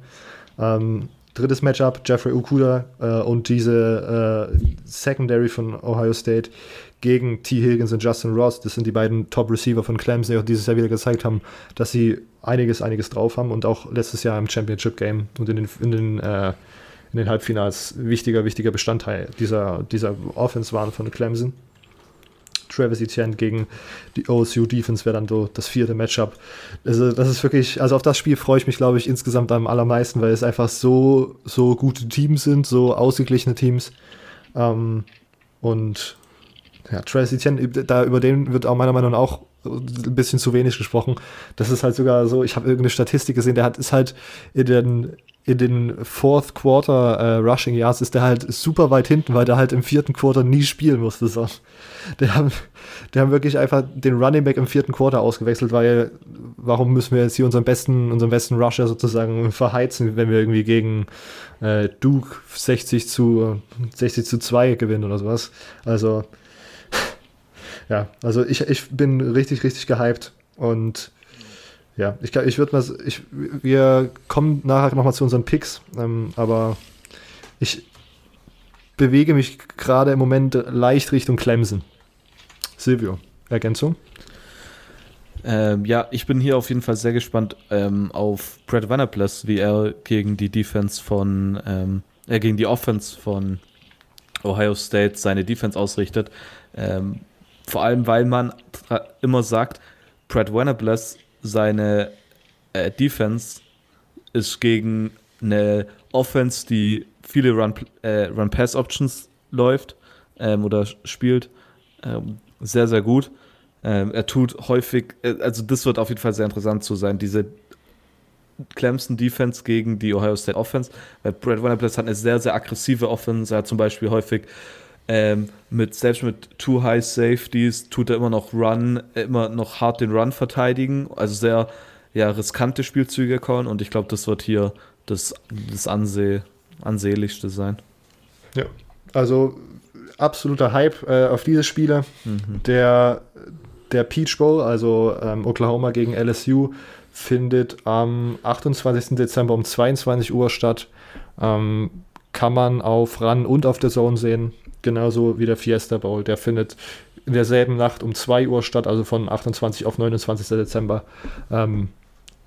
Ähm, drittes Matchup, Jeffrey Okuda äh, und diese äh, Secondary von Ohio State gegen T. Higgins und Justin Ross. Das sind die beiden Top-Receiver von Clemson, die auch dieses Jahr wieder gezeigt haben, dass sie einiges, einiges drauf haben und auch letztes Jahr im Championship-Game und in den, in den äh, in den Halbfinals wichtiger, wichtiger Bestandteil dieser, dieser Offense waren von Clemson. Travis Etienne gegen die OSU Defense wäre dann so das vierte Matchup. Also das ist wirklich, also auf das Spiel freue ich mich, glaube ich, insgesamt am allermeisten, weil es einfach so, so gute Teams sind, so ausgeglichene Teams. Ähm, und ja, Travis Etienne, da über den wird auch meiner Meinung nach auch ein bisschen zu wenig gesprochen. Das ist halt sogar so, ich habe irgendeine Statistik gesehen, der hat ist halt in den in den Fourth Quarter äh, Rushing Yards ist der halt super weit hinten, weil der halt im vierten Quarter nie spielen musste. So. Der haben, der haben wirklich einfach den Running Back im vierten Quarter ausgewechselt, weil warum müssen wir jetzt hier unseren besten, unseren besten Rusher sozusagen verheizen, wenn wir irgendwie gegen äh, Duke 60 zu 60 zu 2 gewinnen oder sowas. Also ja, also ich, ich bin richtig, richtig gehypt und ja, ich, ich würde mal, ich, wir kommen nachher nochmal zu unseren Picks, ähm, aber ich bewege mich gerade im Moment leicht Richtung Clemson. Silvio, Ergänzung? Ähm, ja, ich bin hier auf jeden Fall sehr gespannt ähm, auf Brad Vanderplus, wie er gegen die Defense von, ähm, äh, gegen die Offense von Ohio State seine Defense ausrichtet. Ähm, vor allem, weil man immer sagt, Brad Vanderplus seine äh, Defense ist gegen eine Offense, die viele Run-Pass-Options äh, Run läuft ähm, oder spielt, ähm, sehr, sehr gut. Ähm, er tut häufig, äh, also das wird auf jeden Fall sehr interessant zu sein, diese Clemson Defense gegen die Ohio State Offense, weil Brad Vanderbilt hat eine sehr, sehr aggressive Offense. Er hat zum Beispiel häufig ähm, mit, selbst mit Two High Safeties tut er immer noch Run, immer noch hart den Run verteidigen. Also sehr ja, riskante Spielzüge callen und ich glaube, das wird hier das, das Anseh, ansehlichste sein. Ja, also absoluter Hype äh, auf diese Spiele. Mhm. Der, der Peach Bowl, also ähm, Oklahoma gegen LSU, findet am 28. Dezember um 22 Uhr statt. Ähm, kann man auf RAN und auf der Zone sehen genauso wie der Fiesta Bowl. Der findet in derselben Nacht um 2 Uhr statt, also von 28 auf 29. Dezember. Ähm,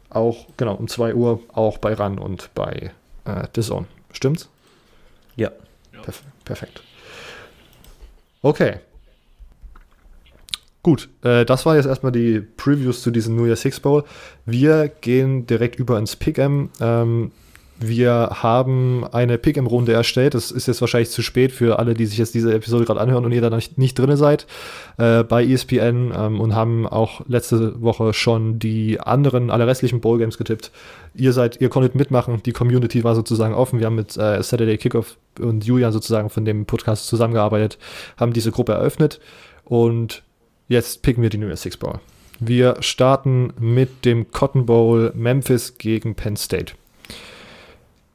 auch, genau, um 2 Uhr, auch bei RAN und bei äh, The Zone. Stimmt's? Ja. Perf perfekt. Okay. Gut, äh, das war jetzt erstmal die Previews zu diesem New Year Six Bowl. Wir gehen direkt über ins Pick'em. Ähm, wir haben eine Pick-Im-Runde erstellt. Das ist jetzt wahrscheinlich zu spät für alle, die sich jetzt diese Episode gerade anhören und ihr da nicht, nicht drin seid äh, bei ESPN ähm, und haben auch letzte Woche schon die anderen, alle restlichen Bowl-Games getippt. Ihr seid, ihr konntet mitmachen. Die Community war sozusagen offen. Wir haben mit äh, Saturday Kickoff und Julian sozusagen von dem Podcast zusammengearbeitet, haben diese Gruppe eröffnet und jetzt picken wir die New Year's Six Bowl. Wir starten mit dem Cotton Bowl Memphis gegen Penn State.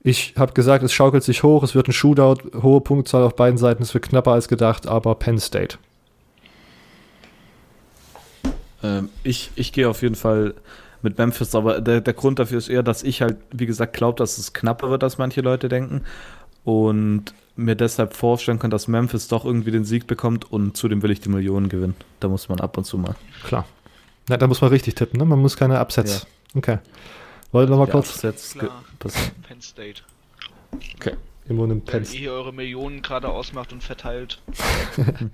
Ich habe gesagt, es schaukelt sich hoch, es wird ein Shootout, hohe Punktzahl auf beiden Seiten, es wird knapper als gedacht, aber Penn State. Ähm, ich ich gehe auf jeden Fall mit Memphis, aber der, der Grund dafür ist eher, dass ich halt, wie gesagt, glaube, dass es knapper wird, als manche Leute denken. Und mir deshalb vorstellen kann, dass Memphis doch irgendwie den Sieg bekommt und zudem will ich die Millionen gewinnen. Da muss man ab und zu mal. Klar. Na, da muss man richtig tippen, ne? Man muss keine Absätze. Ja. Okay. Wollt ihr nochmal kurz? Absätze Penn State. Okay. Immer einem Penn State. Wenn ihr eure Millionen gerade ausmacht und verteilt.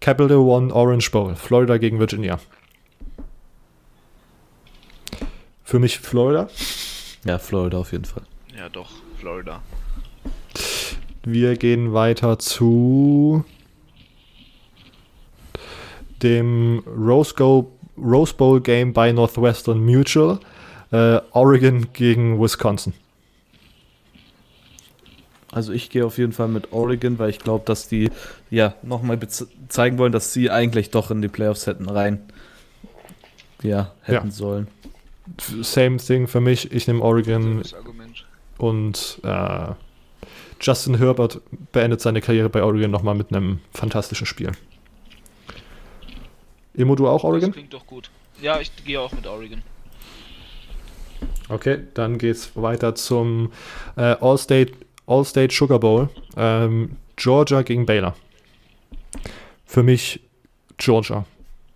Capital One Orange Bowl. Florida gegen Virginia. Für mich Florida. Ja, Florida auf jeden Fall. Ja, doch, Florida. Wir gehen weiter zu dem Rose, Go, Rose Bowl Game bei Northwestern Mutual. Äh, Oregon gegen Wisconsin. Also ich gehe auf jeden Fall mit Oregon, weil ich glaube, dass die ja nochmal zeigen wollen, dass sie eigentlich doch in die Playoffs hätten rein ja, hätten ja. sollen. Same thing für mich. Ich nehme Oregon. Und äh, Justin Herbert beendet seine Karriere bei Oregon nochmal mit einem fantastischen Spiel. Immo, du auch Oregon? Das klingt doch gut. Ja, ich gehe auch mit Oregon. Okay, dann geht's weiter zum äh, All-State All Sugar Bowl. Ähm, Georgia gegen Baylor. Für mich Georgia.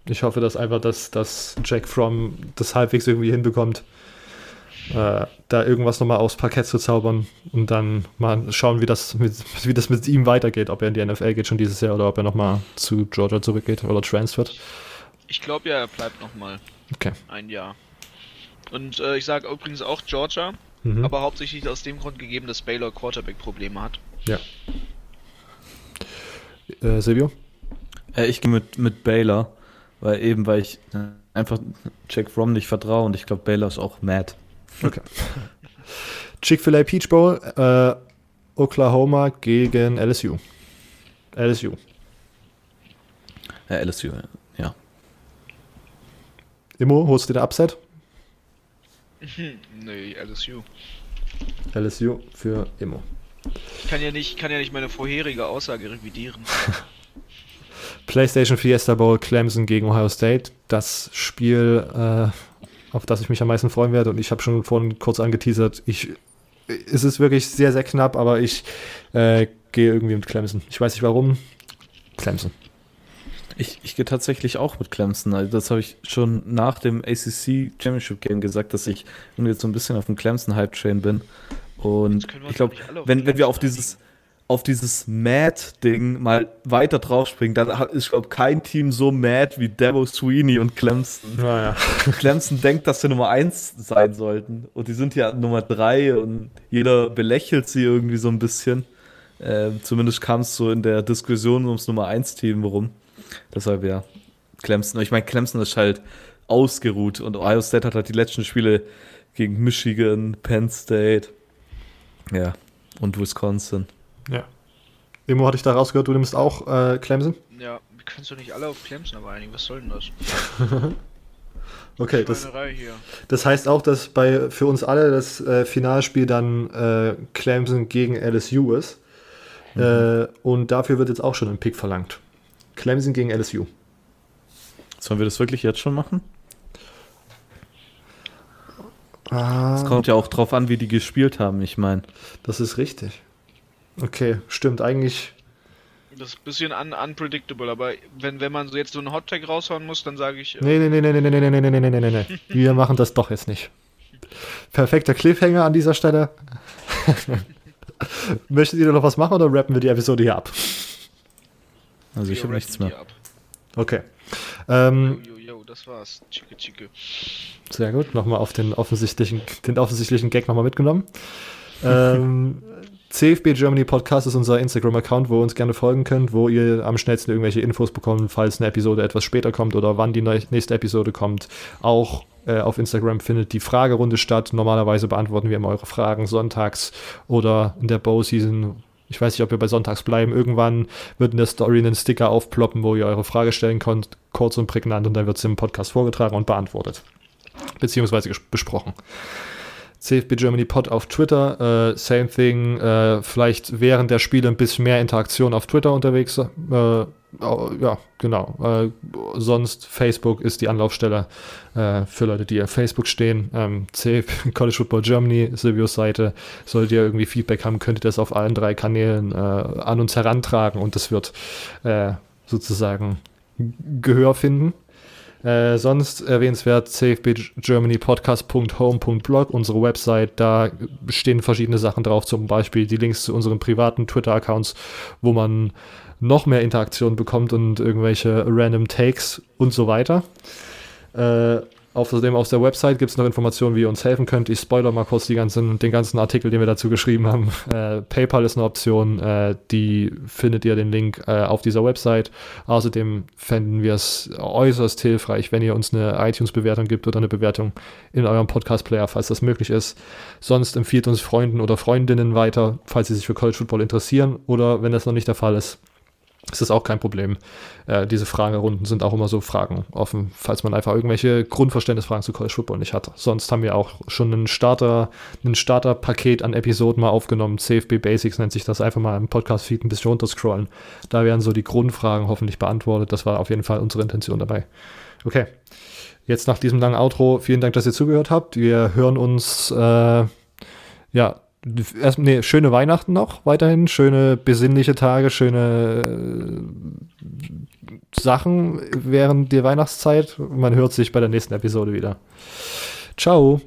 Ich hoffe, dass einfach, dass, dass Jack Fromm das halbwegs irgendwie hinbekommt, äh, da irgendwas nochmal aufs Parkett zu zaubern und dann mal schauen, wie das, mit, wie das mit ihm weitergeht, ob er in die NFL geht schon dieses Jahr oder ob er nochmal zu Georgia zurückgeht oder transfert. Ich glaube ja, er bleibt nochmal. Okay. Ein Jahr. Und äh, ich sage übrigens auch Georgia, mhm. aber hauptsächlich aus dem Grund gegeben, dass Baylor Quarterback-Probleme hat. Ja. Äh, Silvio? Äh, ich gehe mit, mit Baylor. Weil eben, weil ich äh, einfach Jack Fromm nicht vertraue und ich glaube, Baylor ist auch mad. Okay. Chick-fil-A Peach Bowl, äh, Oklahoma gegen LSU. LSU. Ja, LSU, ja. Immo, holst du den Upset? nee, LSU. LSU für Immo. Ich kann ja nicht, kann ja nicht meine vorherige Aussage revidieren. PlayStation Fiesta Bowl Clemson gegen Ohio State. Das Spiel, äh, auf das ich mich am meisten freuen werde. Und ich habe schon vorhin kurz angeteasert, ich, es ist wirklich sehr, sehr knapp, aber ich äh, gehe irgendwie mit Clemson. Ich weiß nicht warum. Clemson. Ich, ich gehe tatsächlich auch mit Clemson. Also das habe ich schon nach dem ACC Championship Game gesagt, dass ich jetzt so ein bisschen auf dem Clemson-Hype-Train bin. Und ich glaube, wenn, wenn wir auf dieses, auf dieses Mad-Ding mal weiter draufspringen, dann ist, glaube kein Team so mad wie Debo Sweeney und Clemson. Naja. Clemson denkt, dass sie Nummer 1 sein sollten. Und die sind ja Nummer 3 und jeder belächelt sie irgendwie so ein bisschen. Äh, zumindest kam es so in der Diskussion ums Nummer 1-Team rum. Deshalb ja, Clemson. Ich meine, Clemson ist halt ausgeruht und Ohio State hat halt die letzten Spiele gegen Michigan, Penn State, ja, und Wisconsin. Ja. Immo hatte ich da rausgehört, du nimmst auch äh, Clemson? Ja, wir können es doch nicht alle auf Clemson aber einigen. Was soll denn das? okay, das, das heißt auch, dass bei für uns alle das äh, Finalspiel dann äh, Clemson gegen LSU ist. Mhm. Äh, und dafür wird jetzt auch schon ein Pick verlangt. Clemson gegen LSU. Sollen wir das wirklich jetzt schon machen? Es ah. kommt ja auch drauf an, wie die gespielt haben, ich meine. Das ist richtig. Okay, stimmt, eigentlich. Das ist ein bisschen un unpredictable, aber wenn, wenn man so jetzt so einen Hottag raushauen muss, dann sage ich. Äh nee, nee, nee, nee, nee, nee, nee, nee, nee, nee, nee, nee, nee. Wir machen das doch jetzt nicht. Perfekter Cliffhanger an dieser Stelle. Möchtet ihr noch was machen oder rappen wir die Episode hier ab? Also ich habe nichts mehr. Okay. Ähm, yo, yo, yo, das war's. Chicke, chicke. Sehr gut. Nochmal auf den offensichtlichen, den offensichtlichen Gag nochmal mitgenommen. ähm, CFB Germany Podcast ist unser Instagram-Account, wo ihr uns gerne folgen könnt, wo ihr am schnellsten irgendwelche Infos bekommt, falls eine Episode etwas später kommt oder wann die nächste Episode kommt. Auch äh, auf Instagram findet die Fragerunde statt. Normalerweise beantworten wir immer eure Fragen sonntags oder in der Bow-Season. Ich weiß nicht, ob wir bei Sonntags bleiben. Irgendwann wird in der Story ein Sticker aufploppen, wo ihr eure Frage stellen könnt, kurz und prägnant, und dann wird sie im Podcast vorgetragen und beantwortet. Beziehungsweise besprochen. CFB Germany Pod auf Twitter. Äh, same thing. Äh, vielleicht während der Spiele ein bisschen mehr Interaktion auf Twitter unterwegs. Äh, ja, genau. Äh, sonst Facebook ist die Anlaufstelle äh, für Leute, die auf Facebook stehen. Ähm, CFB College Football Germany, Silvios Seite. Solltet ihr irgendwie Feedback haben, könnt ihr das auf allen drei Kanälen äh, an uns herantragen und das wird sozusagen Gehör finden. Äh, sonst erwähnenswert cfbgermanypodcast.home.blog, unsere Website. Da stehen verschiedene Sachen drauf, zum Beispiel die Links zu unseren privaten Twitter-Accounts, wo man noch mehr Interaktion bekommt und irgendwelche random Takes und so weiter. Äh, Außerdem auf der Website gibt es noch Informationen, wie ihr uns helfen könnt. Ich spoiler mal kurz ganzen, den ganzen Artikel, den wir dazu geschrieben haben. Äh, PayPal ist eine Option, äh, die findet ihr den Link äh, auf dieser Website. Außerdem fänden wir es äußerst hilfreich, wenn ihr uns eine iTunes-Bewertung gibt oder eine Bewertung in eurem Podcast-Player, falls das möglich ist. Sonst empfiehlt uns Freunden oder Freundinnen weiter, falls sie sich für College Football interessieren oder wenn das noch nicht der Fall ist ist das auch kein Problem. Äh, diese Fragerunden sind auch immer so Fragen offen, falls man einfach irgendwelche Grundverständnisfragen zu College Football nicht hat. Sonst haben wir auch schon einen Starter, ein Starterpaket an Episoden mal aufgenommen. CFB Basics nennt sich das einfach mal im Podcast-Feed ein bisschen runterscrollen. Da werden so die Grundfragen hoffentlich beantwortet. Das war auf jeden Fall unsere Intention dabei. Okay. Jetzt nach diesem langen Outro, vielen Dank, dass ihr zugehört habt. Wir hören uns äh, ja erst, nee, schöne Weihnachten noch weiterhin, schöne besinnliche Tage, schöne äh, Sachen während der Weihnachtszeit. Man hört sich bei der nächsten Episode wieder. Ciao.